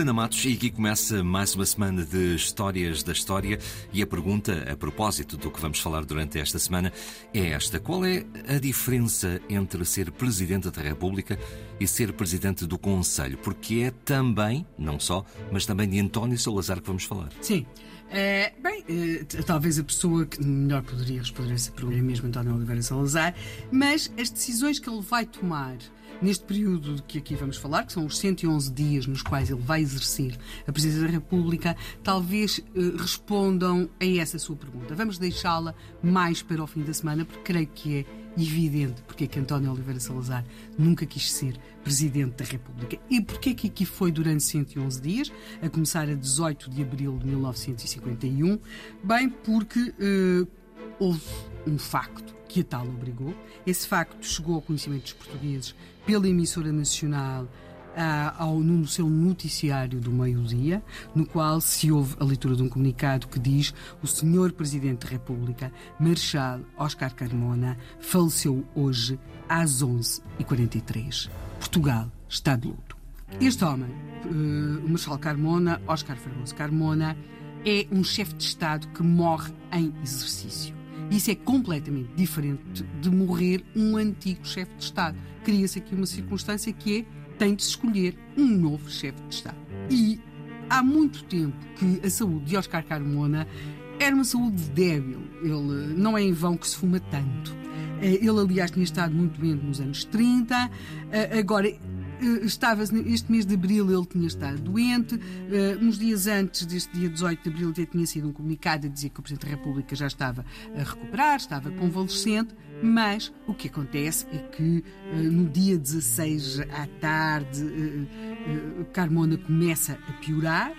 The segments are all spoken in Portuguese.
Helena Matos, e aqui começa mais uma semana de Histórias da História. E a pergunta, a propósito do que vamos falar durante esta semana, é esta: qual é a diferença entre ser Presidente da República e ser Presidente do Conselho? Porque é também, não só, mas também de António Salazar que vamos falar. Sim. É, bem, é, talvez a pessoa que melhor poderia responder essa pergunta é mesmo António Oliveira Salazar, mas as decisões que ele vai tomar neste período que aqui vamos falar, que são os 111 dias nos quais ele vai exercer a Presidência da República, talvez eh, respondam a essa sua pergunta. Vamos deixá-la mais para o fim da semana, porque creio que é evidente porque é que António Oliveira Salazar nunca quis ser Presidente da República. E porque é que aqui foi durante 111 dias, a começar a 18 de abril de 1951? Bem, porque eh, houve um facto que a tal obrigou. Esse facto chegou ao conhecimento dos portugueses pela emissora nacional ao, no seu noticiário do meio-dia, no qual se ouve a leitura de um comunicado que diz o senhor Presidente da República, Marechal Oscar Carmona, faleceu hoje às 11h43. Portugal está de luto. Este homem, uh, Marechal Carmona, Oscar Fragoso Carmona, é um chefe de Estado que morre em exercício. Isso é completamente diferente de morrer um antigo chefe de Estado. Cria-se aqui uma circunstância que é tem de escolher um novo chefe de Estado. E há muito tempo que a saúde de Oscar Carmona era uma saúde débil. Ele não é em vão que se fuma tanto. Eh, ele, aliás, tinha estado muito doente nos anos 30. Eh, agora, estava este mês de abril ele tinha estado doente. Uh, uns dias antes deste dia 18 de abril já tinha sido um comunicado a dizer que o Presidente da República já estava a recuperar, estava convalescente. Mas o que acontece é que uh, no dia 16 à tarde uh, Carmona começa a piorar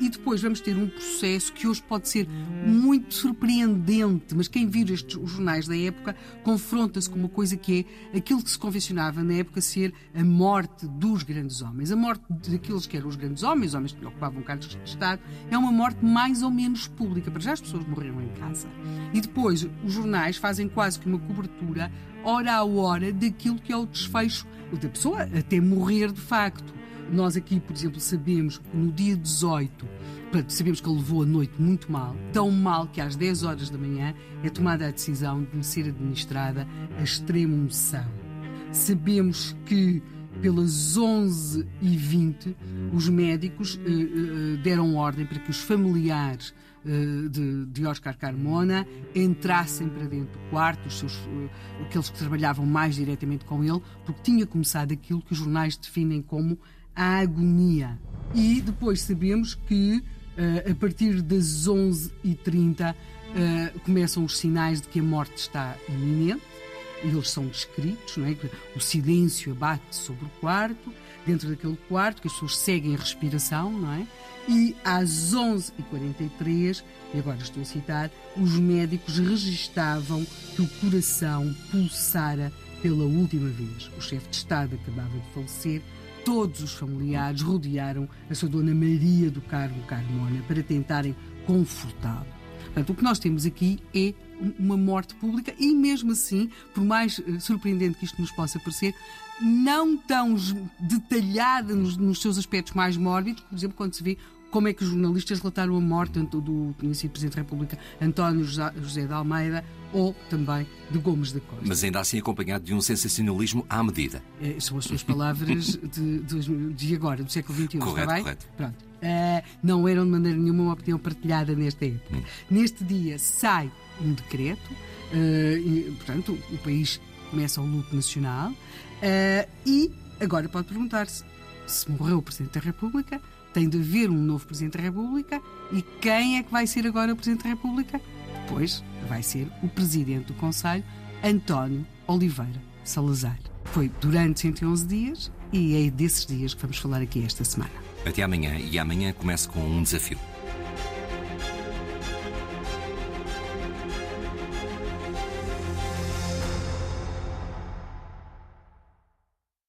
e depois vamos ter um processo que hoje pode ser muito surpreendente, mas quem vir estes os jornais da época confronta-se com uma coisa que é aquilo que se convencionava na época ser a morte dos grandes homens. A morte daqueles que eram os grandes homens, homens que ocupavam cargos de Estado, é uma morte mais ou menos pública. Para já as pessoas morreram em casa. E depois os jornais fazem quase que uma cobertura, hora a hora, daquilo que é o desfecho da pessoa até morrer de facto. Nós aqui, por exemplo, sabemos que no dia 18, sabemos que ele levou a noite muito mal, tão mal que às 10 horas da manhã é tomada a decisão de ser administrada a extrema unção. Sabemos que pelas 11h20 os médicos eh, eh, deram ordem para que os familiares eh, de, de Oscar Carmona entrassem para dentro do quarto, os seus, eh, aqueles que trabalhavam mais diretamente com ele, porque tinha começado aquilo que os jornais definem como a agonia. E depois sabemos que uh, a partir das 11h30 uh, começam os sinais de que a morte está iminente. Eles são descritos, não é? o silêncio abate sobre o quarto, dentro daquele quarto, que as pessoas seguem a respiração, não é? E às 11h43, e agora estou a citar, os médicos registavam que o coração pulsara pela última vez. O chefe de Estado acabava de falecer, todos os familiares rodearam a sua dona Maria do Carmo Carmona para tentarem confortá-lo. Portanto, o que nós temos aqui é uma morte pública e, mesmo assim, por mais eh, surpreendente que isto nos possa parecer, não tão detalhada nos, nos seus aspectos mais mórbidos, por exemplo, quando se vê como é que os jornalistas relataram a morte do conhecido Presidente da República António José de Almeida ou também de Gomes da Costa. Mas ainda assim acompanhado de um sensacionalismo à medida. É, são as suas palavras de, de, de, agora, do século XXI, correto, está bem? Correto. Pronto. Uh, não eram de maneira nenhuma uma opinião partilhada nesta época. Hum. Neste dia sai um decreto, uh, e, portanto, o país começa o luto nacional uh, e agora pode perguntar-se se morreu o Presidente da República, tem de haver um novo Presidente da República e quem é que vai ser agora o Presidente da República? Depois vai ser o Presidente do Conselho, António Oliveira Salazar. Foi durante 111 dias e é desses dias que vamos falar aqui esta semana. Até amanhã e amanhã começo com um desafio.